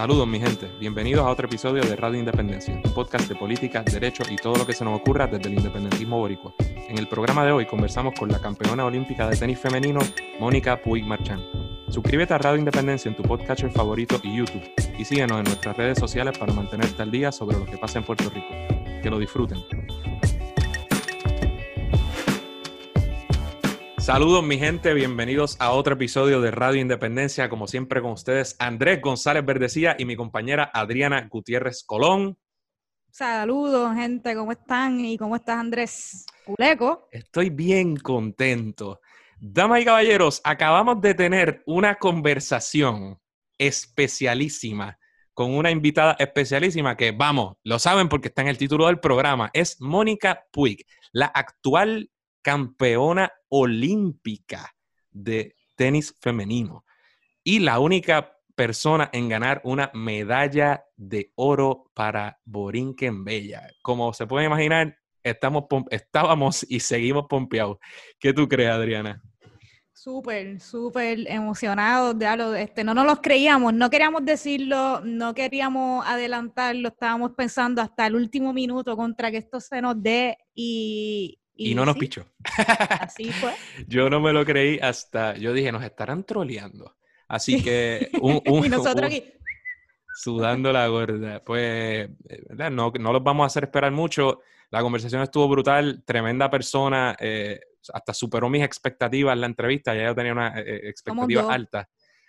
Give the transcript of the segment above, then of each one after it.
Saludos mi gente, bienvenidos a otro episodio de Radio Independencia, un podcast de política, derecho y todo lo que se nos ocurra desde el independentismo boricua. En el programa de hoy conversamos con la campeona olímpica de tenis femenino, Mónica Puig Marchán. Suscríbete a Radio Independencia en tu podcatcher favorito y YouTube y síguenos en nuestras redes sociales para mantenerte al día sobre lo que pasa en Puerto Rico. Que lo disfruten. Saludos mi gente, bienvenidos a otro episodio de Radio Independencia, como siempre con ustedes Andrés González Verdecía y mi compañera Adriana Gutiérrez Colón. Saludos gente, ¿cómo están? ¿Y cómo estás Andrés? Culeco. Estoy bien contento. Damas y caballeros, acabamos de tener una conversación especialísima con una invitada especialísima que, vamos, lo saben porque está en el título del programa, es Mónica Puig, la actual campeona olímpica de tenis femenino y la única persona en ganar una medalla de oro para Borinquen Bella. Como se puede imaginar, estamos estábamos y seguimos pompeados. ¿Qué tú crees, Adriana? Súper, súper emocionados. Este, no nos los creíamos, no queríamos decirlo, no queríamos adelantarlo, estábamos pensando hasta el último minuto contra que esto se nos dé y, y, no nos pichó. Así fue. yo no me lo creí hasta, yo dije, nos estarán troleando. Así que un, y nosotros aquí. Sudando la gorda. Pues, ¿verdad? No, no los vamos a hacer esperar mucho. La conversación estuvo brutal, tremenda persona, eh, hasta superó mis expectativas en la entrevista, ya yo tenía una eh, eh, expectativa alta.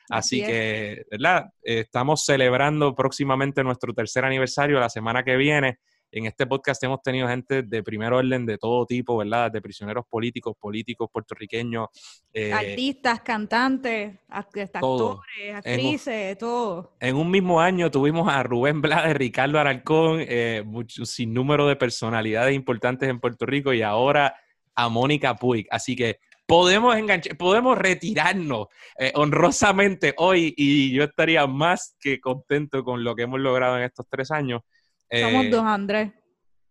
Así, que, ¿verdad? estamos celebrando próximamente nuestro tercer aniversario la semana que viene. En este podcast hemos tenido gente de primer orden de todo tipo, ¿verdad? De prisioneros políticos, políticos puertorriqueños. Eh, Artistas, cantantes, actores, actrices, todo. En un mismo año tuvimos a Rubén Blades, Ricardo Alarcón, eh, mucho, sin número de personalidades importantes en Puerto Rico y ahora a Mónica Puig. Así que podemos enganchar, podemos retirarnos eh, honrosamente hoy y yo estaría más que contento con lo que hemos logrado en estos tres años. Somos eh, dos, Andrés.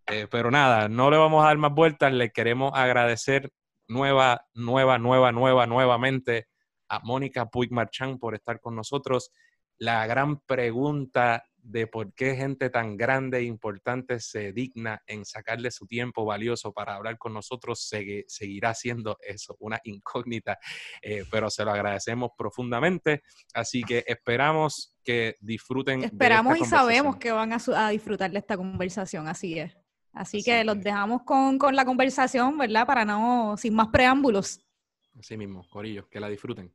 Eh, pero nada, no le vamos a dar más vueltas. Le queremos agradecer nueva, nueva, nueva, nueva, nuevamente a Mónica Puig Marchán por estar con nosotros. La gran pregunta de por qué gente tan grande e importante se digna en sacarle su tiempo valioso para hablar con nosotros, seguirá siendo eso, una incógnita, eh, pero se lo agradecemos profundamente. Así que esperamos que disfruten. Esperamos y sabemos que van a, disfrutar de esta conversación, así es. Así, que los dejamos con, con la conversación, ¿verdad? Para no, sin más preámbulos. Así mismo, Corillo, que la disfruten.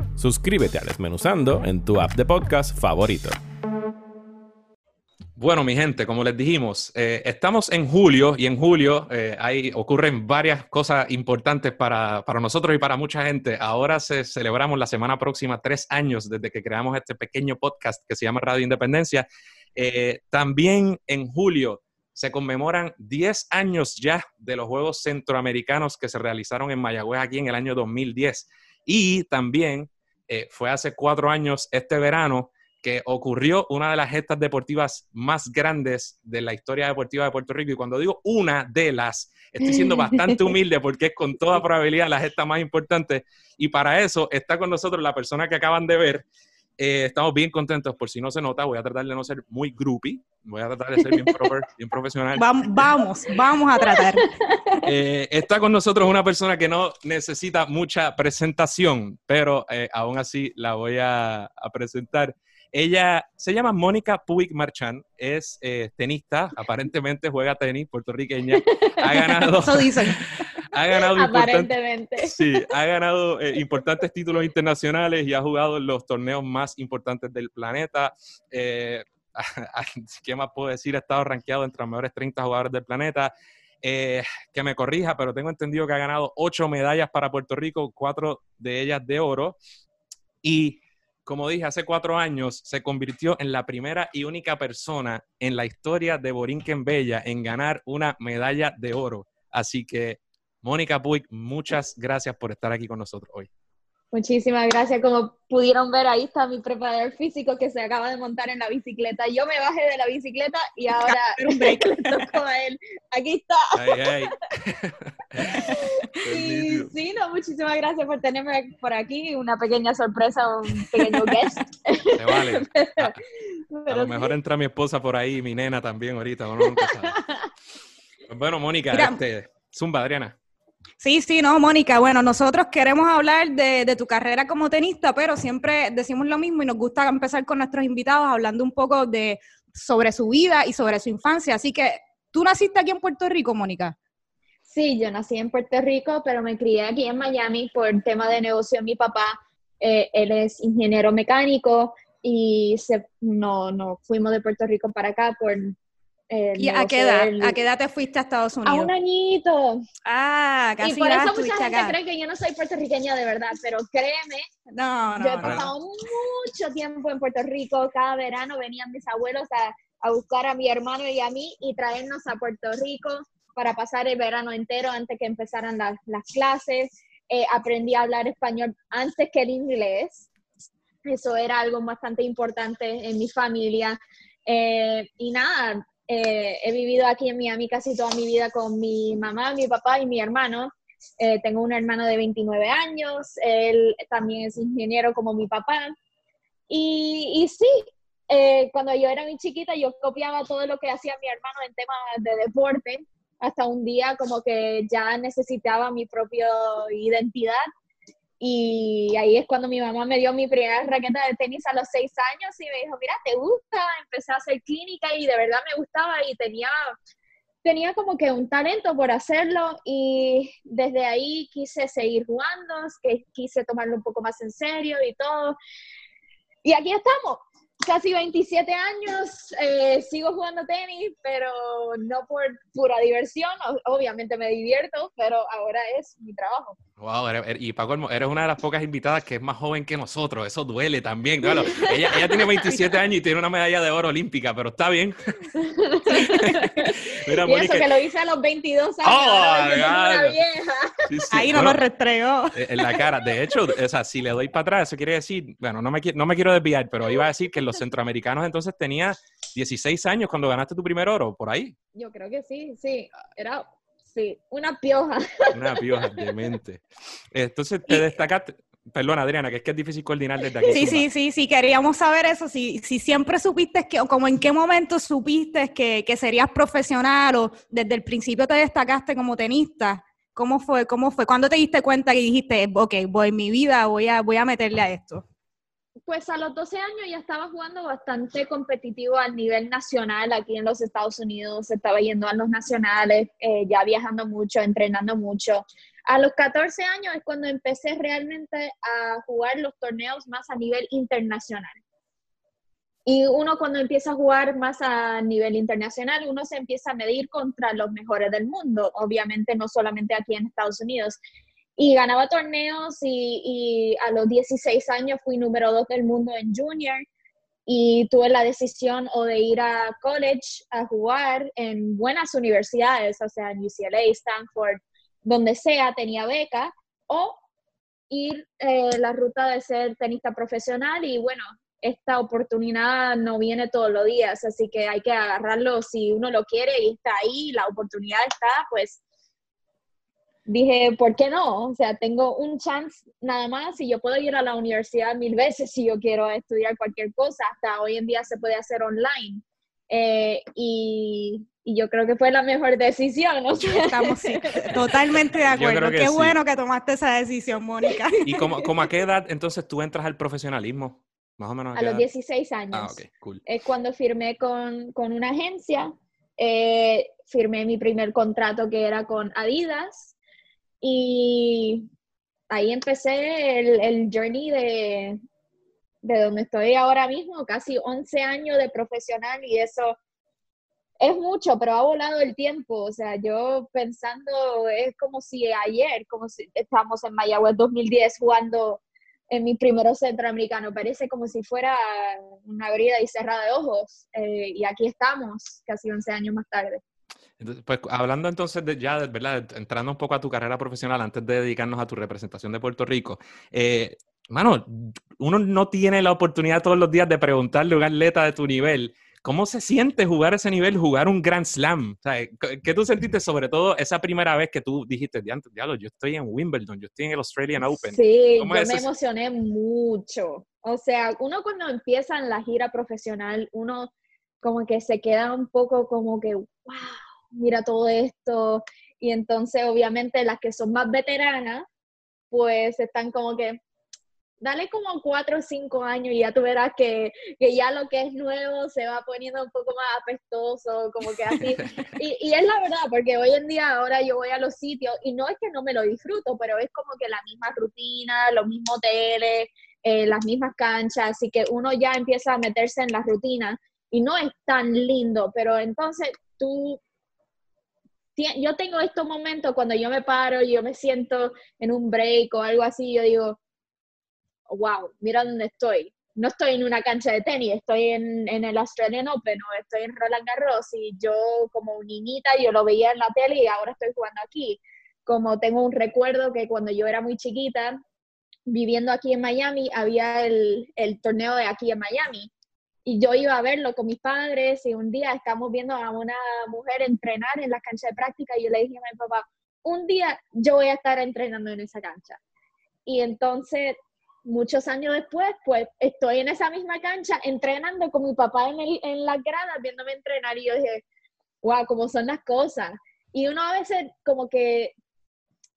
Suscríbete a Desmenuzando en tu app de podcast favorito. Bueno, mi gente, como les dijimos, eh, estamos en julio y en julio eh, ocurren varias cosas importantes para, nosotros y para mucha gente. Ahora se celebramos la semana próxima tres años desde que creamos este pequeño podcast que se llama Radio Independencia. Eh, también en julio se conmemoran 10 años ya de los Juegos Centroamericanos que se realizaron en Mayagüez aquí en el año 2010. Y también eh, fue hace cuatro años, este verano, que ocurrió una de las gestas deportivas más grandes de la historia deportiva de Puerto Rico. Y cuando digo una de las, estoy siendo bastante humilde porque es con toda probabilidad la gesta más importante. Y para eso está con nosotros la persona que acaban de ver. Eh, estamos bien contentos, por si no se nota, voy a tratar de no ser muy groupie, voy a tratar de ser bien, bien profesional. Vamos, vamos a tratar. Eh, está con nosotros una persona que no necesita mucha presentación, pero eh, aún así la voy a, presentar. Ella se llama Mónica Puig Marchán, es eh, tenista, aparentemente juega tenis, puertorriqueña. Ha ganado. Eso dicen. Ha ganado Aparentemente. Sí, ha ganado importantes títulos internacionales y ha jugado en los torneos más importantes del planeta. ¿Qué más puedo decir? Ha estado rankeado entre los mejores 30 jugadores del planeta. Eh, que me corrija, pero tengo entendido que ha ganado ocho medallas para Puerto Rico, cuatro de ellas de oro. Y como dije, hace cuatro años se convirtió en la primera y única persona en la historia de Borinquen Bella en ganar una medalla de oro. Así que, Mónica Puig, muchas gracias por estar aquí con nosotros hoy. Muchísimas gracias. Como pudieron ver, ahí está mi preparador físico que se acaba de montar en la bicicleta. Yo me bajé de la bicicleta y ahora un break le tocó a él. Aquí está. Ay, y, sí, no, muchísimas gracias por tenerme por aquí. Una pequeña sorpresa, un pequeño guest. Se vale. a, lo mejor entra mi esposa por ahí, mi nena también ahorita. Pues bueno, Mónica, este, Zumba, Adriana. Sí, sí, no, Mónica. Bueno, nosotros queremos hablar de, tu carrera como tenista, pero siempre decimos lo mismo y nos gusta empezar con nuestros invitados hablando un poco de sobre su vida y sobre su infancia. Así que, ¿tú naciste aquí en Puerto Rico, Mónica? Sí, yo nací en Puerto Rico, pero me crié aquí en Miami por tema de negocio. Mi papá, eh, él es ingeniero mecánico y se, no, no fuimos de Puerto Rico para acá por ¿Y a qué edad? ¿A qué edad te fuiste a Estados Unidos? A un añito. Ah, casi Y por eso mucha gente cree que yo no soy puertorriqueña de verdad, pero créeme, no, no, yo he pasado mucho tiempo en Puerto Rico. Cada verano venían mis abuelos a, a buscar a mi hermano y a mí y traernos a Puerto Rico para pasar el verano entero antes que empezaran las, las clases. Eh, aprendí a hablar español antes que el inglés. Eso era algo bastante importante en mi familia. Eh, y nada, eh, he vivido aquí en Miami casi toda mi vida con mi mamá, mi papá y mi hermano. Eh, tengo un hermano de 29 años, él también es ingeniero como mi papá. Y, y sí, eh, cuando yo era muy chiquita yo copiaba todo lo que hacía mi hermano en temas de deporte, hasta un día como que ya necesitaba mi propia identidad y ahí es cuando mi mamá me dio mi primera raqueta de tenis a los seis años y me dijo, mira, ¿te gusta? Empecé a hacer clínica y de verdad me gustaba y tenía, tenía como que un talento por hacerlo y desde ahí quise seguir jugando, quise tomarlo un poco más en serio y todo. Y aquí estamos, casi 27 años, eh, sigo jugando tenis, pero no por pura diversión, obviamente me divierto, pero ahora es mi trabajo. Wow, y Paco, eres una de las pocas invitadas que es más joven que nosotros, eso duele también. Claro, ella, ella tiene 27 años y tiene una medalla de oro olímpica, pero está bien. Mira, y eso que lo hice a los 22 años, oh, una vieja. Ahí no lo restregó. Eh, en la cara. De hecho, o sea, si le doy para atrás, eso quiere decir, bueno, no me, no me quiero desviar, pero iba a decir que los centroamericanos entonces tenía 16 años cuando ganaste tu primer oro, por ahí. Yo creo que sí, sí. Era Sí, una pioja. Una pioja, demente. Entonces te destacaste, perdón Adriana, que es que es difícil coordinar desde aquí. Sí, sí, sí, sí, queríamos saber eso, si, si siempre supiste que, o como en qué momento supiste que, que serías profesional o desde el principio te destacaste como tenista. ¿Cómo fue? ¿Cómo fue? ¿Cuándo te diste cuenta que dijiste, ok, voy en mi vida, voy a, voy a meterle a esto? Pues a los 12 años ya estaba jugando bastante competitivo a nivel nacional aquí en los Estados Unidos, estaba yendo a los nacionales, eh, ya viajando mucho, entrenando mucho. A los 14 años es cuando empecé realmente a jugar los torneos más a nivel internacional. Y uno cuando empieza a jugar más a nivel internacional, uno se empieza a medir contra los mejores del mundo, obviamente no solamente aquí en Estados Unidos y ganaba torneos y, a los 16 años fui número 2 del mundo en junior y tuve la decisión o de ir a college a jugar en buenas universidades, o sea, en UCLA, Stanford, donde sea, tenía beca, o ir eh, la ruta de ser tenista profesional y bueno, esta oportunidad no viene todos los días, así que hay que agarrarlo si uno lo quiere y está ahí, la oportunidad está, pues dije, ¿por qué no? O sea, tengo un chance nada más y yo puedo ir a la universidad mil veces si yo quiero estudiar cualquier cosa. Hasta hoy en día se puede hacer online. Eh, y, yo creo que fue la mejor decisión. ¿no? Estamos totalmente de acuerdo. Qué bueno que tomaste esa decisión, Mónica. ¿Y como, a qué edad entonces tú entras al profesionalismo? Más o menos. A, los 16 años. Ah, ok, cool. Es cuando firmé con, una agencia. Eh, firmé mi primer contrato que era con Adidas y ahí empecé el, journey de, de donde estoy ahora mismo, casi 11 años de profesional y eso es mucho, pero ha volado el tiempo. O sea, yo pensando, es como si ayer, como si estábamos en Mayagüez 2010 jugando en mi primero centroamericano. Parece como si fuera una abrida y cerrada de ojos. Eh, y aquí estamos, casi 11 años más tarde. pues hablando entonces de ya, ¿verdad? Entrando un poco a tu carrera profesional antes de dedicarnos a tu representación de Puerto Rico. Eh, mano, uno no tiene la oportunidad todos los días de preguntarle a un atleta de tu nivel ¿Cómo se siente jugar ese nivel, jugar un Grand Slam? ¿Qué tú sentiste sobre todo esa primera vez que tú dijiste, diablo, yo estoy en Wimbledon, yo estoy en el Australian Open? Sí, yo me emocioné mucho. O sea, uno cuando empieza en la gira profesional, uno como que se queda un poco como que, wow, mira todo esto. Y entonces, obviamente, las que son más veteranas, pues están como que, dale como cuatro o cinco años y ya tú verás que, ya lo que es nuevo se va poniendo un poco más apestoso, como que así. Y, y, es la verdad, porque hoy en día ahora yo voy a los sitios y no es que no me lo disfruto, pero es como que la misma rutina, los mismos hoteles, eh, las mismas canchas, así que uno ya empieza a meterse en la rutina y no es tan lindo, pero entonces tú yo tengo estos momentos cuando yo me paro y yo me siento en un break o algo así, yo digo, wow, mira dónde estoy. No estoy en una cancha de tenis, estoy en, el Australian Open o estoy en Roland Garros y yo como niñita, yo lo veía en la tele y ahora estoy jugando aquí. Como tengo un recuerdo que cuando yo era muy chiquita, viviendo aquí en Miami, había el, el torneo de aquí en Miami y yo iba a verlo con mis padres y un día estamos viendo a una mujer entrenar en la cancha de práctica y yo le dije a mi papá, un día yo voy a estar entrenando en esa cancha. Y entonces muchos años después, pues estoy en esa misma cancha entrenando con mi papá en, el, en las gradas, viéndome entrenar y yo dije, wow, cómo son las cosas. Y uno a veces como que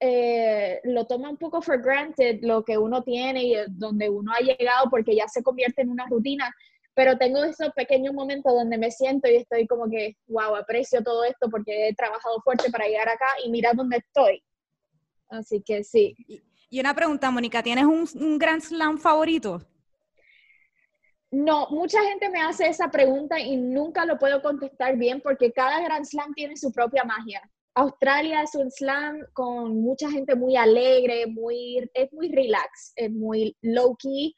eh, lo toma un poco for granted lo que uno tiene y donde uno ha llegado porque ya se convierte en una rutina, pero tengo esos pequeños momentos donde me siento y estoy como que, wow, aprecio todo esto porque he trabajado fuerte para llegar acá y mira dónde estoy. Así que sí. Y una pregunta, Mónica, ¿tienes un, un Grand Slam favorito? No, mucha gente me hace esa pregunta y nunca lo puedo contestar bien porque cada Grand Slam tiene su propia magia. Australia es un slam con mucha gente muy alegre, muy, es muy relax, es muy low key,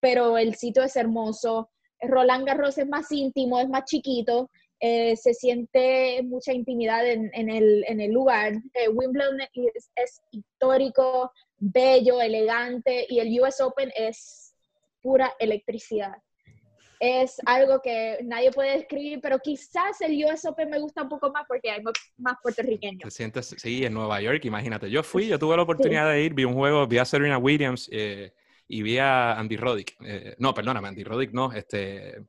pero el sitio es hermoso. Roland Garros es más íntimo, es más chiquito, eh, se siente mucha intimidad en, el, lugar. Eh, Wimbledon es, histórico, bello, elegante y el US Open es pura electricidad. Es algo que nadie puede describir, pero quizás el US Open me gusta un poco más porque hay más puertorriqueños. Te sientes, sí, en Nueva York, imagínate. Yo fui, yo tuve la oportunidad de ir, vi un juego, vi a Serena Williams eh, y vi a Andy Roddick. Eh, no, perdóname, Andy Roddick no, este,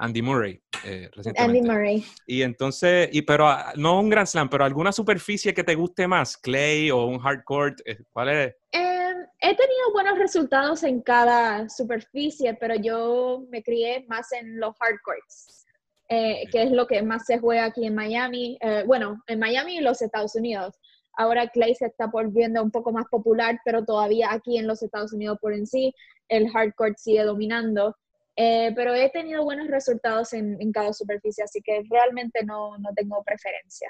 Andy Murray, eh, Andy Murray. Y entonces, y, pero ah, no un Grand Slam, pero alguna superficie que te guste más, clay o un hard court, eh, ¿cuál es? Em, he tenido buenos resultados en cada superficie, pero yo me crié más en los hard courts, eh, que es lo que más se juega aquí en Miami, bueno, en Miami y los Estados Unidos. Ahora clay se está volviendo un poco más popular, pero todavía aquí en los Estados Unidos por en sí, el hard court sigue dominando. Eh, pero he tenido buenos resultados en, cada superficie, así que realmente no, no tengo preferencia.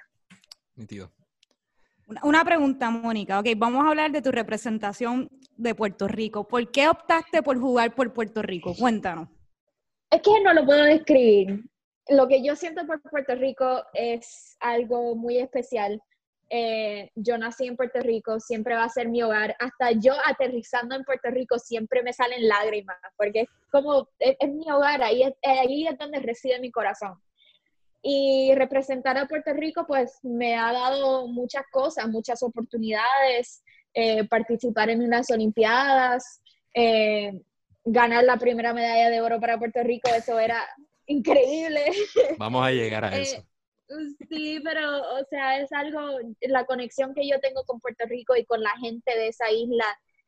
Una, una, pregunta, Mónica. Ok, vamos a hablar de tu representación de Puerto Rico. ¿Por qué optaste por jugar por Puerto Rico? Cuéntanos. Es que no lo puedo describir. Lo que yo siento por Puerto Rico es algo muy especial. Eh, yo nací en Puerto Rico, siempre va a ser mi hogar. Hasta yo aterrizando en Puerto Rico siempre me salen lágrimas, porque es como, es, mi hogar, ahí es, ahí es donde reside mi corazón. Y representar a Puerto Rico, pues me ha dado muchas cosas, muchas oportunidades, eh, participar en unas Olimpiadas, eh, ganar la primera medalla de oro para Puerto Rico, eso era increíble. Vamos a llegar a eso. Sí, pero, o sea, es algo, la conexión que yo tengo con Puerto Rico y con la gente de esa isla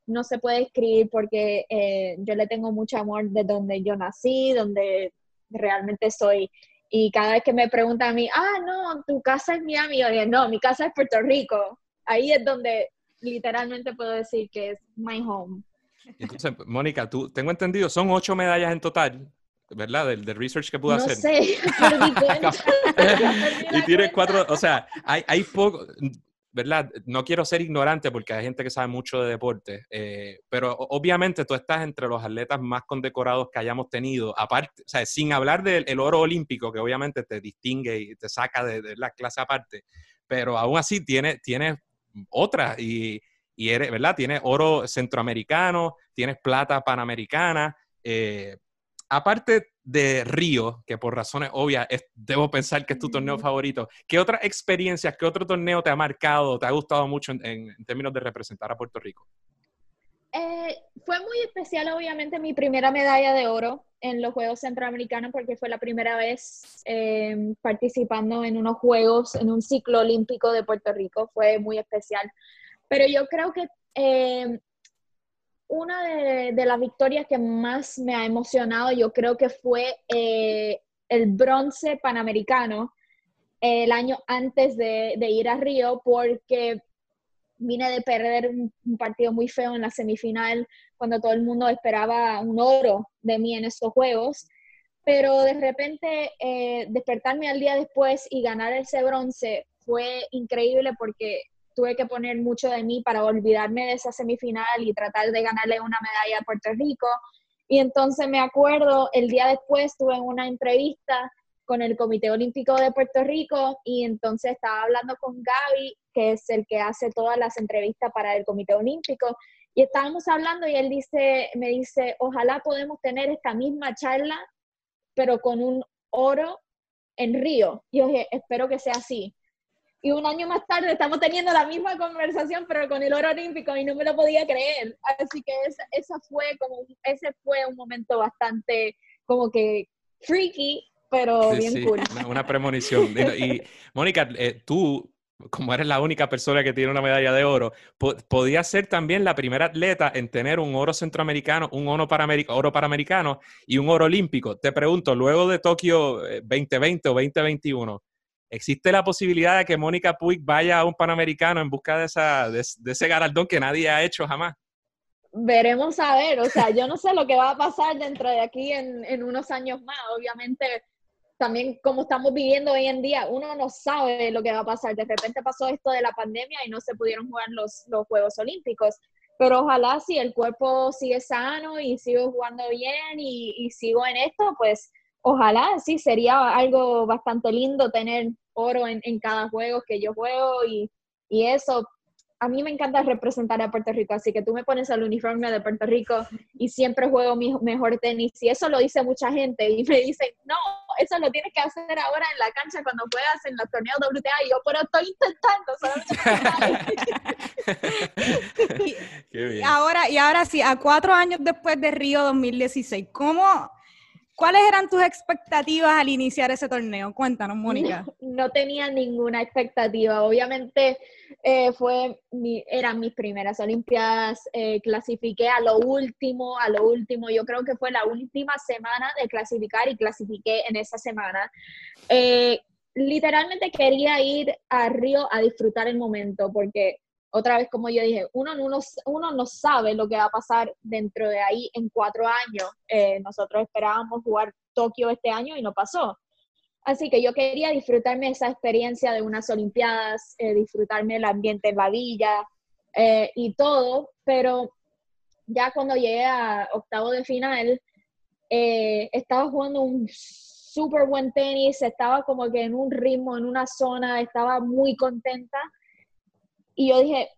no se puede escribir porque eh, yo le tengo mucho amor de donde yo nací, donde realmente soy. Y cada vez que me preguntan a mí, ah, no, tu casa es Miami, yo digo, no, mi casa es Puerto Rico. Ahí es donde literalmente puedo decir que es my home. Entonces, Mónica, tú, tengo entendido, son ocho medallas en total. ¿Verdad? Del, research que pudo no hacer. Sé, y tiene cuatro, o sea, hay, hay poco, ¿verdad? No quiero ser ignorante porque hay gente que sabe mucho de deporte, eh, pero obviamente tú estás entre los atletas más condecorados que hayamos tenido, aparte, o sea, sin hablar del oro olímpico, que obviamente te distingue y te saca de, la clase aparte, pero aún así tienes tiene otra y, y eres, ¿verdad? Tienes oro centroamericano, tienes plata panamericana. Eh, aparte de Río, que por razones obvias debo pensar que es tu torneo favorito, ¿qué otras experiencias, qué otro torneo te ha marcado, te ha gustado mucho en, términos de representar a Puerto Rico? Eh, fue muy especial, obviamente, mi primera medalla de oro en los Juegos Centroamericanos porque fue la primera vez em, participando en unos Juegos, en un ciclo olímpico de Puerto Rico. Fue muy especial. Pero yo creo que em, una de, las victorias que más me ha emocionado, yo creo que fue eh, el bronce panamericano el año antes de, ir a Río, porque vine de perder un, partido muy feo en la semifinal, cuando todo el mundo esperaba un oro de mí en estos juegos. Pero de repente eh, despertarme al día después y ganar ese bronce fue increíble porque tuve que poner mucho de mí para olvidarme de esa semifinal y tratar de ganarle una medalla a Puerto Rico. Y entonces me acuerdo, el día después tuve una entrevista con el Comité Olímpico de Puerto Rico y entonces estaba hablando con Gaby, que es el que hace todas las entrevistas para el Comité Olímpico, y estábamos hablando y él dice, me dice, ojalá podemos tener esta misma charla, pero con un oro en Río. Y yo dije, espero que sea así y un año más tarde estamos teniendo la misma conversación, pero con el oro olímpico y no me lo podía creer. Así que esa, fue como, ese fue un momento bastante como que freaky, pero bien cool. Una, premonición. Y Mónica, eh, tú, como eres la única persona que tiene una medalla de oro, podías ser también la primera atleta en tener un oro centroamericano, un oro, oro panamericano y un oro olímpico. Te pregunto, luego de Tokio 2020 eh, o 2021, ¿Existe la posibilidad de que Mónica Puig vaya a un Panamericano en busca de, esa, de, ese galardón que nadie ha hecho jamás? Veremos a ver, o sea, yo no sé lo que va a pasar dentro de aquí en, en unos años más. Obviamente, también como estamos viviendo hoy en día, uno no sabe lo que va a pasar. De repente pasó esto de la pandemia y no se pudieron jugar los, los Juegos Olímpicos. Pero ojalá si el cuerpo sigue sano y sigo jugando bien y, y sigo en esto, pues ojalá sí sería algo bastante lindo tener oro en, cada juego que yo juego y, eso. A mí me encanta representar a Puerto Rico, así que tú me pones el uniforme de Puerto Rico y siempre juego mi mejor tenis. Y eso lo dice mucha gente y me dicen, no, eso lo tienes que hacer ahora en la cancha cuando juegas en los torneos WTA. Y yo, pero estoy intentando. Ahora, y ahora sí, a cuatro años después de Río 2016, ¿cómo ¿Cuáles eran tus expectativas al iniciar ese torneo? Cuéntanos, Mónica. No, tenía ninguna expectativa. Obviamente eh, fue eran mis primeras Olimpiadas. Eh, clasifiqué a lo último, a lo último. Yo creo que fue la última semana de clasificar y clasifiqué en esa semana. Eh, literalmente quería ir a Río a disfrutar el momento porque otra vez, como yo dije, uno, uno, uno no sabe lo que va a pasar dentro de ahí en cuatro años. Eh, nosotros esperábamos jugar Tokio este año y no pasó. Así que yo quería disfrutarme esa experiencia de unas Olimpiadas, eh, disfrutarme el ambiente en la villa eh, y todo, pero ya cuando llegué a octavo de final, estaba jugando un súper buen tenis, estaba como que en un ritmo, en una zona, estaba muy contenta y yo dije,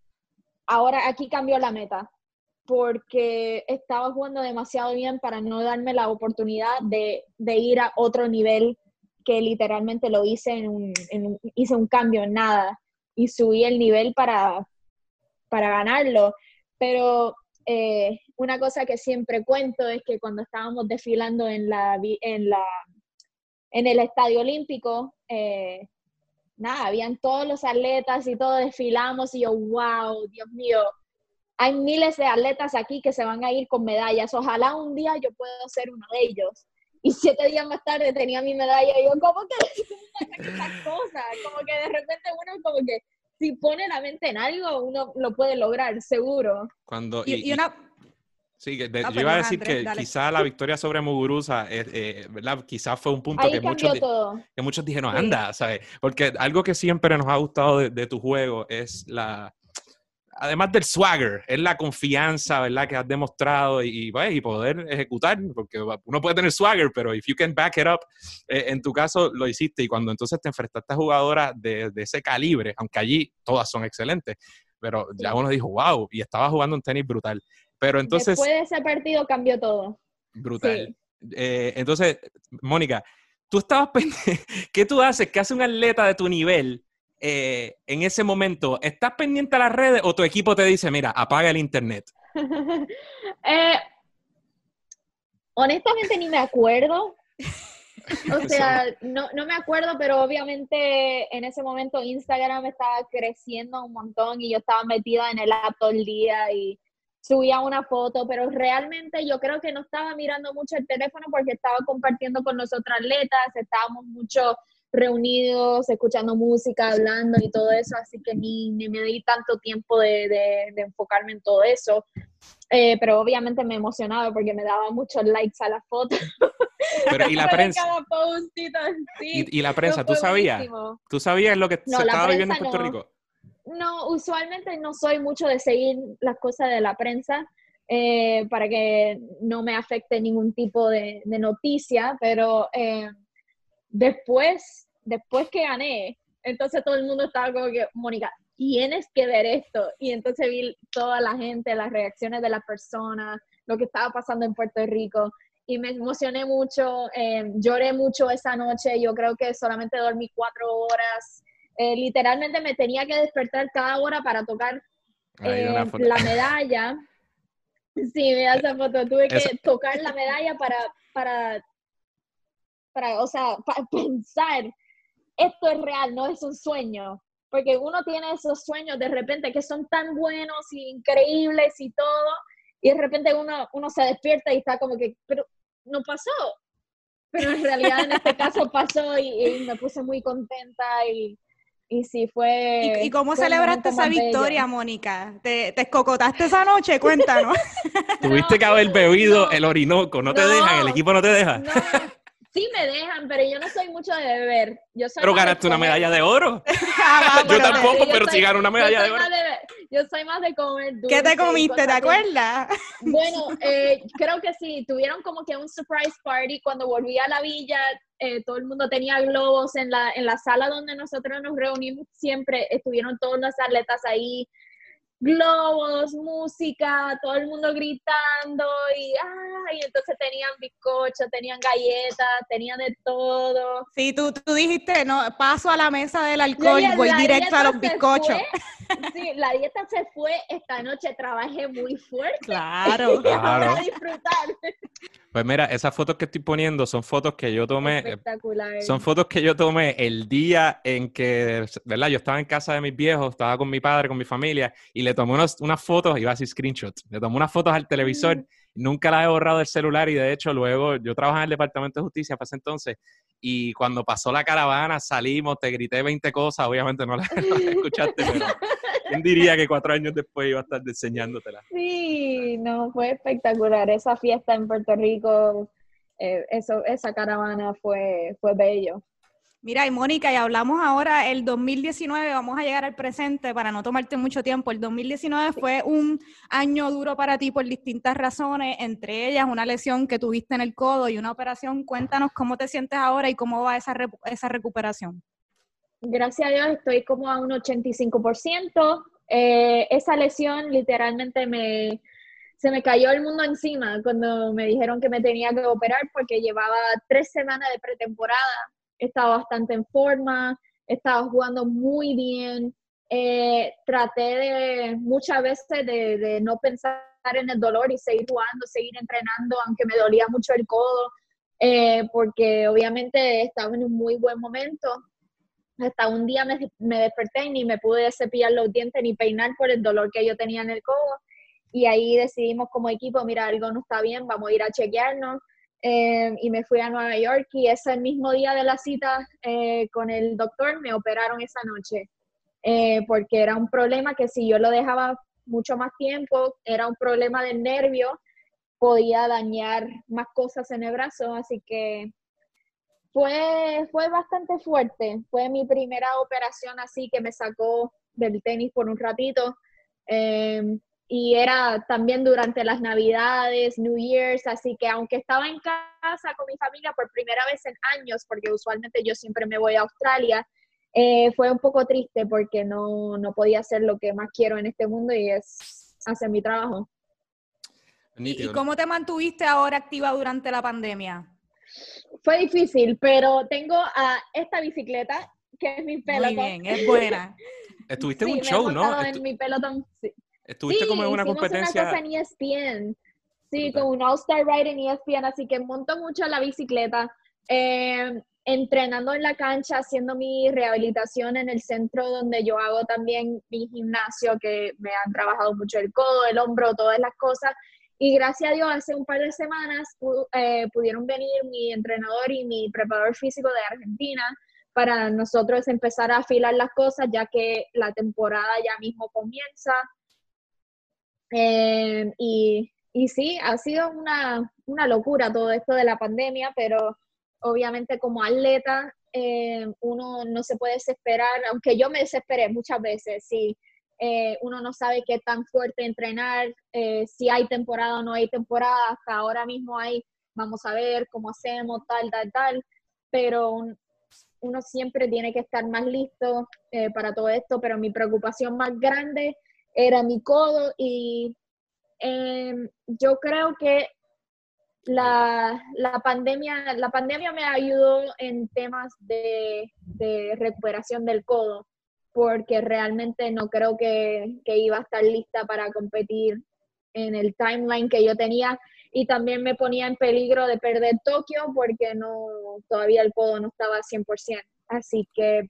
ahora aquí cambió la meta, porque estaba jugando demasiado bien para no darme la oportunidad de, ir a otro nivel que literalmente lo hice en un, hice un cambio en nada y subí el nivel para, para ganarlo. Pero eh, una cosa que siempre cuento es que cuando estábamos desfilando en, la, en, la, en el Estadio Olímpico, eh, nada, habían todos los atletas y todos desfilamos y yo, wow, Dios mío, hay miles de atletas aquí que se van a ir con medallas. Ojalá un día yo pueda ser uno de ellos. Y siete días más tarde tenía mi medalla y yo, ¿cómo que esas cosas? Como que de repente uno como que si pone la mente en algo, uno lo puede lograr, seguro. Cuando, y, una, Sí, que de- Ah, yo iba a decir Andrés, que dale. quizá la victoria sobre Muguruza, eh, eh, ¿verdad? Quizás fue un punto que muchos, todo. que muchos dijeron, Sí. anda, ¿sabes? Porque algo que siempre nos ha gustado de, de tu juego es la, además del swagger, es la confianza, ¿verdad? Que has demostrado y, y, pues, y poder ejecutar, porque uno puede tener swagger, pero if you can back it up, eh, en tu caso lo hiciste y cuando entonces te enfrentaste a jugadoras de, de ese calibre, aunque allí todas son excelentes, pero ya uno dijo, wow, y estaba jugando un tenis brutal. Pero entonces... Después de ese partido cambió todo. Brutal. Eh, entonces, Mónica, tú estabas pendiente, ¿qué tú haces? ¿Qué hace un atleta de tu nivel eh, en ese momento? ¿Estás pendiente a las redes o tu equipo te dice, mira, apaga el internet? Eh, honestamente ni me acuerdo. O sea, no, no me acuerdo, pero obviamente en ese momento Instagram estaba creciendo un montón y yo estaba metida en el app todo el día y subía una foto, pero realmente yo creo que no estaba mirando mucho el teléfono porque estaba compartiendo con los otros atletas, estábamos mucho reunidos, escuchando música, hablando y todo eso, así que ni, ni me di tanto tiempo de, de- de enfocarme en todo eso. Eh, pero obviamente me emocionaba porque me daba muchos likes a las fotos. Pero, ¿y la prensa? cada post y todo, sí. ¿Y, y la prensa? ¿Tú sabías? buenísimo. ¿Tú sabías lo que No, se estaba viviendo en Puerto no. Rico? No, usualmente no soy mucho de seguir las cosas de la prensa eh, para que no me afecte ningún tipo de, noticia, pero eh, después, después que gané, entonces todo el mundo estaba como que, Mónica, tienes que ver esto. Y entonces vi toda la gente, las reacciones de las personas, lo que estaba pasando en Puerto Rico. Y me emocioné mucho, eh, lloré mucho esa noche, yo creo que solamente dormí cuatro horas. Eh, literalmente me tenía que despertar cada hora para tocar eh, la medalla. Sí, mira esa foto. Tuve que tocar la medalla para, para, para, o sea, para pensar, esto es real, no es un sueño. Porque uno tiene esos sueños de repente que son tan buenos y increíbles y todo, y de repente uno, uno se despierta y está como que, pero no pasó. Pero en realidad en este caso pasó y, y me puse muy contenta y, y sí fue... ¿Y, y cómo fue momento esa bello. victoria, Mónica? ¿Te, te escocotaste esa noche? Cuéntanos. Tuviste que haber bebido no. el Orinoco, no te No. dejan, el equipo no te deja. Sí me dejan, pero yo no soy mucho de beber. Yo soy Pero ganaste una medalla de oro. Ah, Yo tampoco, yo pero soy- si gano una medalla de oro. de- yo soy más de comer ¿Qué te comiste? ¿Te acuerdas? Bueno, eh, creo que sí, tuvieron como que un surprise party cuando volví a la villa, eh, todo el mundo tenía globos en la, en la sala donde nosotros nos reunimos siempre, estuvieron todos los atletas ahí, globos, música, todo el mundo gritando y, ah, y entonces tenían bizcocho, tenían galletas, tenían de todo. Sí, tú, tú dijiste, no, paso a la mesa del alcohol, La- voy directo a los bizcochos. fue. Sí, la dieta se fue, esta noche trabajé muy fuerte. Claro. Claro. Ahora a disfrutar. Pues mira, esas fotos que estoy poniendo son fotos que yo tomé, eh, Espectacular. son fotos que yo tomé el día en que, ¿verdad? Yo estaba en casa de mis viejos, estaba con mi padre, con mi familia, y le tomé unos- unas fotos, iba a decir screenshots, le tomé unas fotos al televisor, Mm. nunca las he borrado del celular, y de hecho luego yo trabajaba en el Departamento de Justicia para ese entonces, y cuando pasó la caravana, salimos, te grité 20 cosas, obviamente no las, no las escuchaste, pero ¿quién diría que cuatro años después iba a estar enseñándotelas? Sí, no, fue espectacular. Esa fiesta en Puerto Rico, eh, eso, esa caravana fue, fue bello. Mira, y Mónica, y hablamos ahora el 2019, vamos a llegar al presente para no tomarte mucho tiempo. El 2019 fue un año duro para ti por distintas razones, entre ellas una lesión que tuviste en el codo y una operación. Cuéntanos cómo te sientes ahora y cómo va esa, esa recuperación. Gracias a Dios estoy como a un 85%. Eh, esa lesión literalmente me, se me cayó el mundo encima cuando me dijeron que me tenía que operar porque llevaba tres semanas de pretemporada. Estaba bastante en forma, estaba jugando muy bien. Eh, traté de muchas veces de, no pensar en el dolor y seguir jugando, seguir entrenando, aunque me dolía mucho el codo, eh, porque obviamente estaba en un muy buen momento hasta un día me, me, desperté y ni me pude cepillar los dientes ni peinar por el dolor que yo tenía en el codo. Y ahí decidimos como equipo, mira, algo no está bien, vamos a ir a chequearnos. Eh, y me fui a Nueva York y ese mismo día de la cita eh, con el doctor me operaron esa noche. Eh, porque era un problema que si yo lo dejaba mucho más tiempo, era un problema del nervio podía dañar más cosas en el brazo, así que fue, fue bastante fuerte. Fue mi primera operación así que me sacó del tenis por un ratito. Y era también durante las Navidades, New Year's, así que aunque estaba en casa con mi familia por primera vez en años, porque usualmente yo siempre me voy a Australia, eh, fue un poco triste porque no, no podía hacer lo que más quiero en este mundo y es hacer mi trabajo. ¿Y cómo te mantuviste ahora activa durante la pandemia? Fue difícil, pero tengo a esta bicicleta, que es mi pelotón. Muy bien, es buena. Estuviste en un show, ¿no? en mi pelotón, sí. Estuviste como en una competencia. Una cosa en ESPN. Sí, con un All-Star Ride en ESPN, así que monto mucho la bicicleta. Eh, entrenando en la cancha, haciendo mi rehabilitación en el centro donde yo hago también mi gimnasio, que me han trabajado mucho el codo, el hombro, todas las cosas. Y gracias a Dios, hace un par de semanas eh, pudieron venir mi entrenador y mi preparador físico de Argentina para nosotros empezar a afilar las cosas, ya que la temporada ya mismo comienza. Eh, y, y, sí, ha sido una, una, locura todo esto de la pandemia, pero obviamente como atleta eh, uno no se puede desesperar, aunque yo me desesperé muchas veces, sí eh, uno no sabe qué tan fuerte entrenar, eh, si hay temporada o no hay temporada, hasta ahora mismo hay, vamos a ver cómo hacemos, tal, tal, tal, pero uno siempre tiene que estar más listo eh, para todo esto, pero mi preocupación más grande era mi codo y em, yo creo que la, la, pandemia, la pandemia me ayudó en temas de, de recuperación del codo porque realmente no creo que, iba a estar lista para competir en el timeline que yo tenía y también me ponía en peligro de perder Tokio porque no todavía el codo no estaba 100%. Así que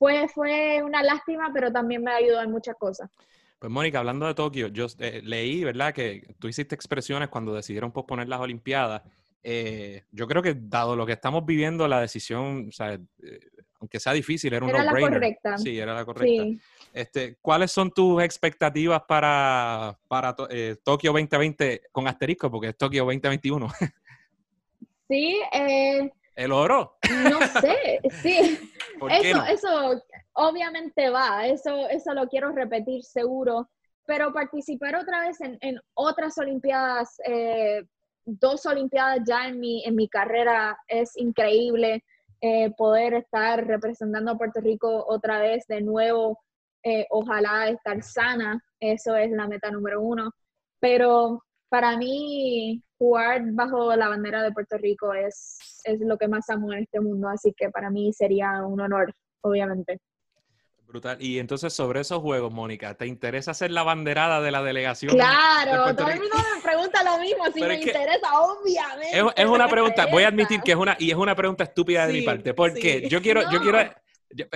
fue, fue una lástima, pero también me ayudó en muchas cosas. Pues Mónica, hablando de Tokio, yo eh, leí, ¿verdad?, que tú hiciste expresiones cuando decidieron posponer las Olimpiadas. Eh, yo creo que dado lo que estamos viviendo, la decisión, o sea, eh, aunque sea difícil, era un Era la correcta. Sí, era la correcta. Este, ¿Cuáles son tus expectativas para, para eh, Tokio 2020 con asterisco? Porque es Tokio 2021. Sí. Eh, ¿El oro? No sé, sí. eso, eso obviamente va, eso, eso lo quiero repetir seguro, pero participar otra vez en, en otras Olimpiadas, eh, dos Olimpiadas ya en mi, en mi carrera es increíble. Eh, poder estar representando a Puerto Rico otra vez de nuevo, eh, ojalá estar sana, eso es la meta número uno. Pero para mí, jugar bajo la bandera de Puerto Rico es, es lo que más amo en este mundo, así que para mí sería un honor, obviamente. Brutal. Y entonces, sobre esos juegos, Mónica, ¿te interesa ser la banderada de la delegación? Claro, todo el mundo me pregunta lo mismo, si me interesa, obviamente. Es, una pregunta, voy a admitir que es una, y es una pregunta estúpida de mi parte, porque yo quiero, yo quiero,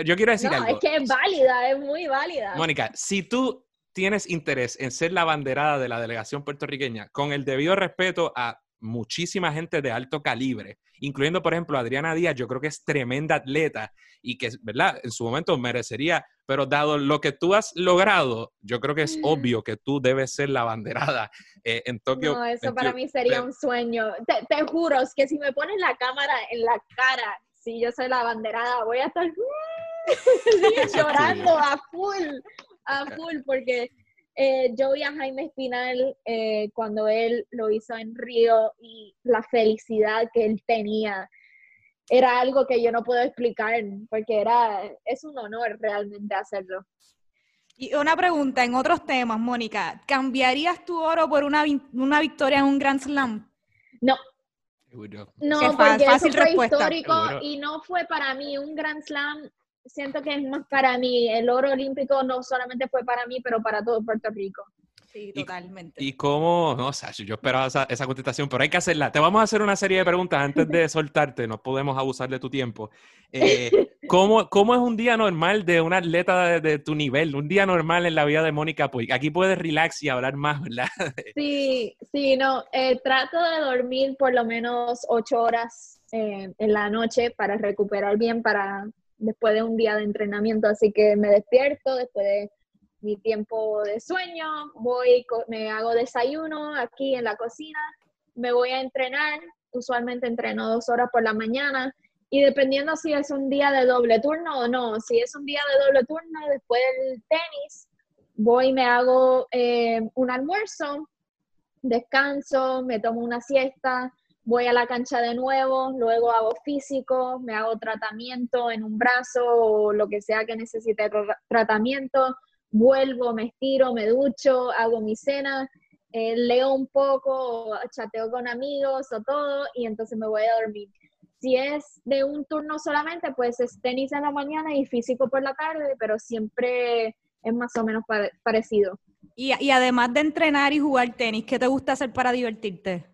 yo, quiero decir algo. Es que es válida, es muy válida. Mónica, si tú tienes interés en ser la banderada de la delegación puertorriqueña, con el debido respeto a muchísima gente de alto calibre, incluyendo, por ejemplo, Adriana Díaz, yo creo que es tremenda atleta y que, ¿verdad? En su momento merecería, pero dado lo que tú has logrado, yo creo que es obvio que tú debes ser la banderada eh, en Tokio. No, eso para mí sería un sueño. Te, te, juro, es que si me pones la cámara en la cara, si yo soy la banderada, voy a estar llorando a full, a full, porque eh, yo vi a Jaime Espinal eh, cuando él lo hizo en Río y la felicidad que él tenía era algo que yo no puedo explicar porque era es un honor realmente hacerlo. Y una pregunta en otros temas, Mónica, ¿cambiarías tu oro por una, una victoria en un Grand Slam? No. No, porque fácil eso fue histórico y no fue para mí un Grand Slam siento que es más para mí. El oro olímpico no solamente fue para mí, pero para todo Puerto Rico. Sí, totalmente. ¿Y, cómo? No, o sea, yo esperaba esa, esa, contestación, pero hay que hacerla. Te vamos a hacer una serie de preguntas antes de soltarte, no podemos abusar de tu tiempo. Eh, ¿cómo, ¿cómo, es un día normal de un atleta de, tu nivel? Un día normal en la vida de Mónica Puig. Aquí puedes relax y hablar más, ¿verdad? Sí, sí, no. Eh, trato de dormir por lo menos ocho horas eh, en la noche para recuperar bien, para después de un día de entrenamiento, así que me despierto después de mi tiempo de sueño, voy, me hago desayuno aquí en la cocina, me voy a entrenar, usualmente entreno dos horas por la mañana y dependiendo si es un día de doble turno o no, si es un día de doble turno después del tenis, voy me hago eh, un almuerzo, descanso, me tomo una siesta, voy a la cancha de nuevo, luego hago físico, me hago tratamiento en un brazo o lo que sea que necesite tratamiento, vuelvo, me estiro, me ducho, hago mi cena, eh, leo un poco, chateo con amigos o todo y entonces me voy a dormir. Si es de un turno solamente, pues es tenis en la mañana y físico por la tarde, pero siempre es más o menos parecido. Y, y además de entrenar y jugar tenis, ¿qué te gusta hacer para divertirte?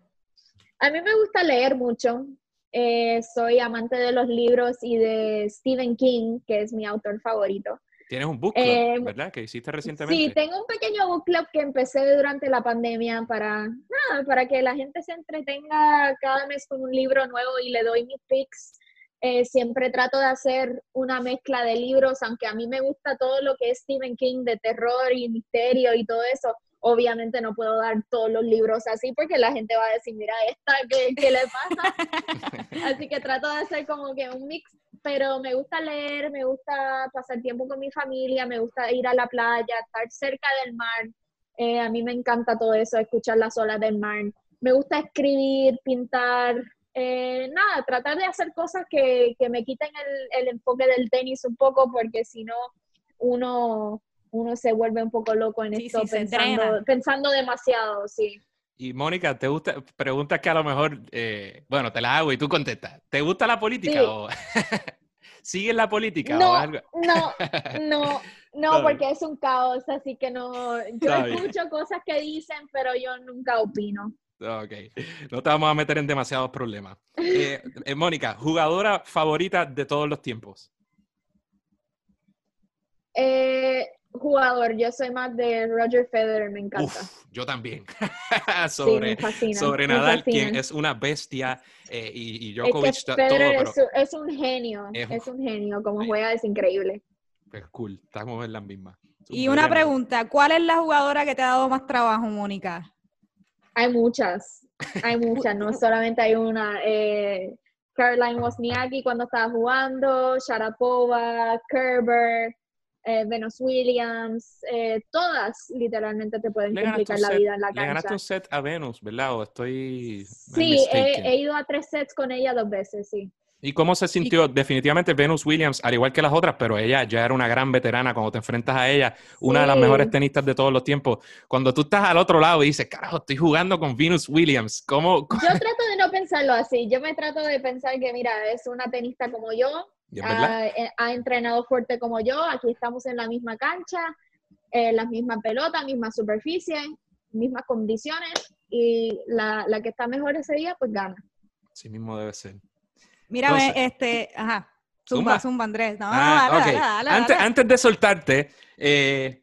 A mí me gusta leer mucho. Eh, soy amante de los libros y de Stephen King, que es mi autor favorito. Tienes un book club, eh, ¿verdad? Que hiciste recientemente. Sí, tengo un pequeño book club que empecé durante la pandemia para, nada, para que la gente se entretenga cada mes con un libro nuevo y le doy mis picks. Eh, siempre trato de hacer una mezcla de libros, aunque a mí me gusta todo lo que es Stephen King de terror y misterio y todo eso obviamente no puedo dar todos los libros así porque la gente va a decir, mira, esta, ¿qué, le pasa? así que trato de hacer como que un mix, pero me gusta leer, me gusta pasar tiempo con mi familia, me gusta ir a la playa, estar cerca del mar. Eh, a mí me encanta todo eso, escuchar las olas del mar. Me gusta escribir, pintar, eh, nada, tratar de hacer cosas que, que me quiten el, el enfoque del tenis un poco porque si no, uno uno se vuelve un poco loco en esto, pensando, demasiado, sí. Y Mónica, ¿te gusta? Preguntas que a lo mejor, eh, bueno, te la hago y tú contestas. ¿Te gusta la política o sigues la política no, o algo? no, no, no, porque es un caos, así que no. Yo escucho cosas que dicen, pero yo nunca opino. Ok, no te vamos a meter en demasiados problemas. Eh, eh, Mónica, jugadora favorita de todos los tiempos. Eh, jugador, yo soy más de Roger Federer, me encanta. yo también. sobre, sobre Nadal, quien es una bestia eh, y, Djokovic es Federer es, un genio, es, un genio, como juega es increíble. Es cool, estamos en la misma. Y una pregunta, ¿cuál es la jugadora que te ha dado más trabajo, Mónica? Hay muchas, hay muchas, no solamente hay una. Eh, Caroline Wozniacki cuando estaba jugando, Sharapova, Kerber, eh, Venus Williams, eh, todas literalmente te pueden complicar la vida en la cancha. Le ganaste un set a Venus, ¿verdad? ¿O estoy Sí, he, ido a tres sets con ella dos veces, sí. ¿Y cómo se sintió? Definitivamente Venus Williams, al igual que las otras, pero ella ya era una gran veterana cuando te enfrentas a ella, una de las mejores tenistas de todos los tiempos. Cuando tú estás al otro lado y dices, carajo, estoy jugando con Venus Williams, ¿cómo? Yo trato de no pensarlo así, yo me trato de pensar que, mira, es una tenista como yo, eh, ha, entrenado fuerte como yo, aquí estamos en la misma cancha, eh, las mismas pelotas, misma superficie, mismas condiciones y la, que está mejor ese día pues gana. Sí mismo debe ser. Mírame, este, ajá, zumba, zumba, Andrés. antes, de soltarte, eh,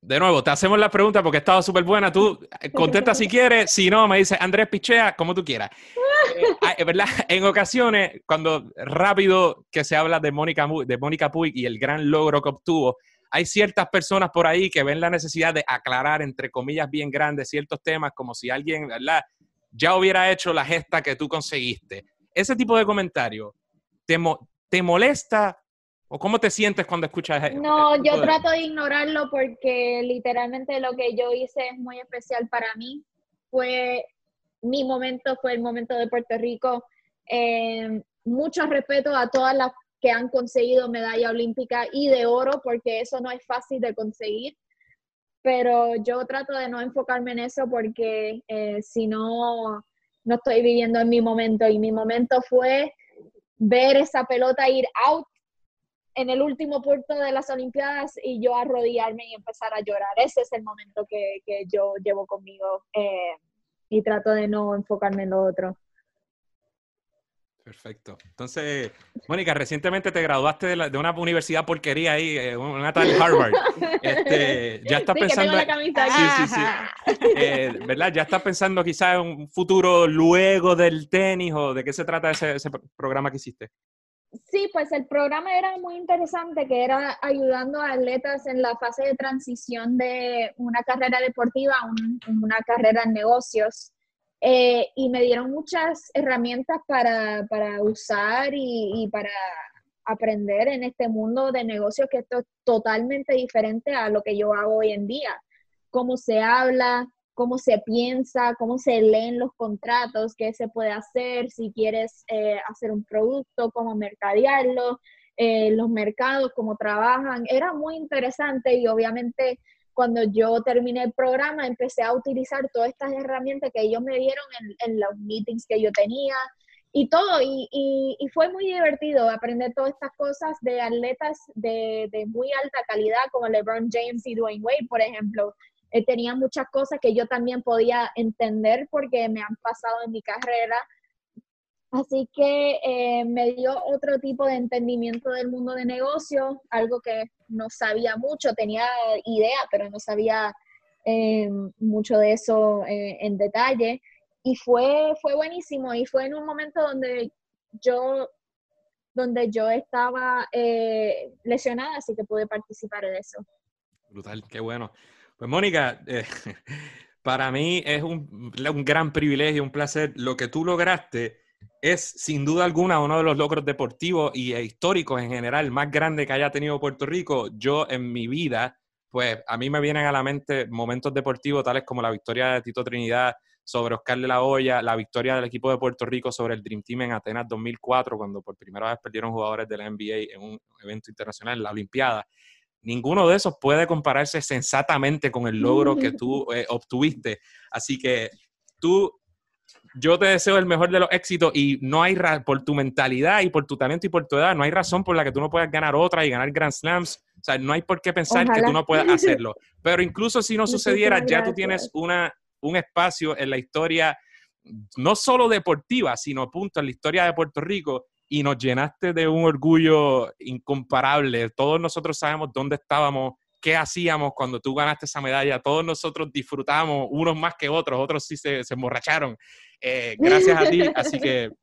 de nuevo, te hacemos la pregunta porque estaba súper buena. Tú contesta si quieres, si no, me dice Andrés Pichea, como tú quieras. Eh, ¿verdad? En ocasiones, cuando rápido que se habla de Mónica, de Mónica Puig y el gran logro que obtuvo, hay ciertas personas por ahí que ven la necesidad de aclarar, entre comillas, bien grandes ciertos temas, como si alguien, ¿verdad? Ya hubiera hecho la gesta que tú conseguiste. Ese tipo de comentario, ¿te, te molesta ¿O cómo te sientes cuando escuchas eso? No, yo trato de ignorarlo porque literalmente lo que yo hice es muy especial para mí. Fue mi momento, fue el momento de Puerto Rico. Eh, mucho respeto a todas las que han conseguido medalla olímpica y de oro, porque eso no es fácil de conseguir. Pero yo trato de no enfocarme en eso porque eh, si no, no estoy viviendo en mi momento. Y mi momento fue ver esa pelota ir out en el último puerto de las Olimpiadas y yo arrodillarme y empezar a llorar. Ese es el momento que, que yo llevo conmigo eh, y trato de no enfocarme en lo otro. Perfecto. Entonces, Mónica, recientemente te graduaste de, de una universidad porquería ahí, eh, una tal Harvard. Este, ya estás pensando. sí, sí, sí. Eh, ¿Verdad? Ya estás pensando quizás en un futuro luego del tenis o de qué se trata ese, ese programa que hiciste. Sí, pues el programa era muy interesante, que era ayudando a atletas en la fase de transición de una carrera deportiva a una carrera en negocios. Eh, y me dieron muchas herramientas para, para usar y, y, para aprender en este mundo de negocios que esto es totalmente diferente a lo que yo hago hoy en día. Cómo se habla, cómo se piensa, cómo se leen los contratos, qué se puede hacer, si quieres eh, hacer un producto, cómo mercadearlo, eh, los mercados, cómo trabajan. Era muy interesante y obviamente cuando yo terminé el programa empecé a utilizar todas estas herramientas que ellos me dieron en, los meetings que yo tenía y todo. Y, y, fue muy divertido aprender todas estas cosas de atletas de, de muy alta calidad como LeBron James y Dwayne Wade, por ejemplo eh, tenía muchas cosas que yo también podía entender porque me han pasado en mi carrera. Así que eh, me dio otro tipo de entendimiento del mundo de negocio, algo que no sabía mucho, tenía idea, pero no sabía eh, mucho de eso en detalle. Y fue, fue buenísimo y fue en un momento donde yo, donde yo estaba lesionada, así que pude participar de eso. Brutal, qué bueno. Pues Mónica, eh, para mí es un, gran privilegio, un placer. Lo que tú lograste es sin duda alguna uno de los logros deportivos y históricos en general más grande que haya tenido Puerto Rico. Yo en mi vida, pues a mí me vienen a la mente momentos deportivos tales como la victoria de Tito Trinidad sobre Oscar de la Hoya, la victoria del equipo de Puerto Rico sobre el Dream Team en Atenas 2004, cuando por primera vez perdieron jugadores de la NBA en un evento internacional, la Olimpiada ninguno de esos puede compararse sensatamente con el logro que tú eh, obtuviste. Así que tú, yo te deseo el mejor de los éxitos y no hay, por tu mentalidad y por tu talento y por tu edad, no hay razón por la que tú no puedas ganar otra y ganar Grand Slams. O sea, no hay por qué pensar que tú no puedas hacerlo. Pero incluso si no sucediera, ya tú tienes una, un espacio en la historia, no solo deportiva, sino punto en la historia de Puerto Rico y nos llenaste de un orgullo incomparable. Todos nosotros sabemos dónde estábamos, qué hacíamos cuando tú ganaste esa medalla. Todos nosotros disfrutamos, unos más que otros, otros sí se, se emborracharon. Eh, gracias a ti, así que...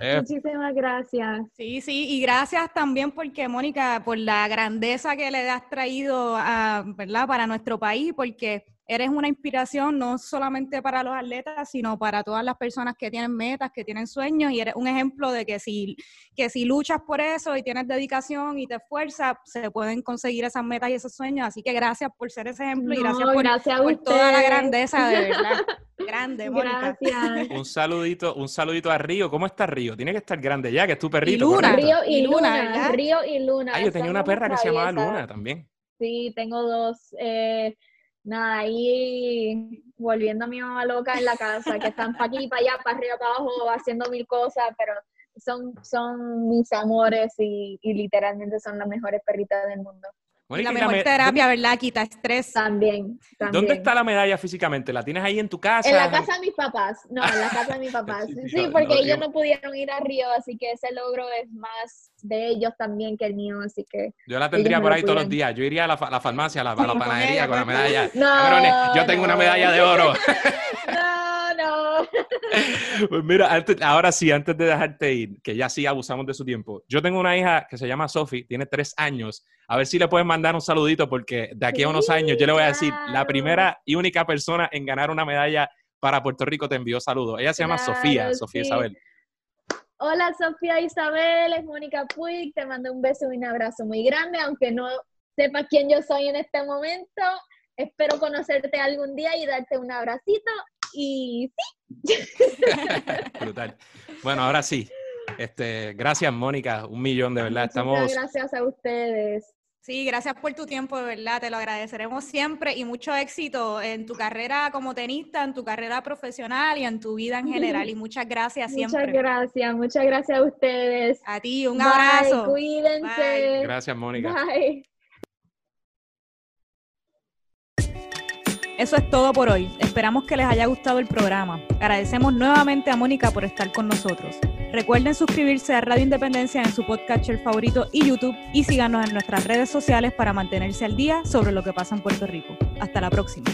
Eh. Muchísimas gracias. Sí, sí, y gracias también porque, Mónica, por la grandeza que le has traído a, ¿verdad? para nuestro país, porque eres una inspiración no solamente para los atletas, sino para todas las personas que tienen metas, que tienen sueños, y eres un ejemplo de que si, que si luchas por eso y tienes dedicación y te esfuerzas, se pueden conseguir esas metas y esos sueños. Así que gracias por ser ese ejemplo y gracias por, toda la grandeza, de verdad. Grande, Mónica. Gracias. Un saludito, un saludito a Río. ¿Cómo está Río? Tiene que estar grande ya, que es tu perrito. Y Luna. Río y, Luna, Río y Luna. Ah, yo tenía una perra que se llamaba Luna también. Sí, tengo dos. Eh, nada, ahí volviendo a mi mamá loca en la casa, que están para aquí, para allá, para arriba, para abajo, haciendo mil cosas, pero son, son mis amores y, y literalmente son las mejores perritas del mundo la mejor terapia, ¿verdad? Quita estrés. También, ¿Dónde está la medalla físicamente? ¿La tienes ahí en tu casa? En la casa de mis papás. No, en la casa de mis papás. sí, porque ellos no pudieron ir a Río, así que ese logro es más de ellos también que el mío, así que... Yo la tendría por ahí todos los días. Yo iría a la, farmacia, a la, panadería con la medalla. No, yo tengo una medalla de oro. no, no. Pues mira, ahora sí, antes de dejarte ir, que ya sí abusamos de su tiempo. Yo tengo una hija que se llama Sophie, tiene tres años. A ver si le pueden mandar un saludito porque de aquí a unos años yo le voy a decir, la primera y única persona en ganar una medalla para Puerto Rico te envió saludos. Ella se llama Sofía, Sofía Isabel. Hola Sofía Isabel, es Mónica Puig, te mando un beso y un abrazo muy grande, aunque no sepas quién yo soy en este momento. Espero conocerte algún día y darte un abracito y sí. Brutal. Bueno, ahora sí. Este, gracias, Mónica, un millón de verdad. Estamos. Gracias a ustedes. Sí, gracias por tu tiempo, de verdad, te lo agradeceremos siempre y mucho éxito en tu carrera como tenista, en tu carrera profesional y en tu vida en general. Y muchas gracias siempre. Muchas gracias, muchas gracias a ustedes. A ti, un abrazo. Cuídense. Gracias, Mónica. Bye. Eso es todo por hoy. Esperamos que les haya gustado el programa. Agradecemos nuevamente a Mónica por estar con nosotros. Recuerden suscribirse a Radio Independencia en su podcast favorito y YouTube y síganos en nuestras redes sociales para mantenerse al día sobre lo que pasa en Puerto Rico. Hasta la próxima.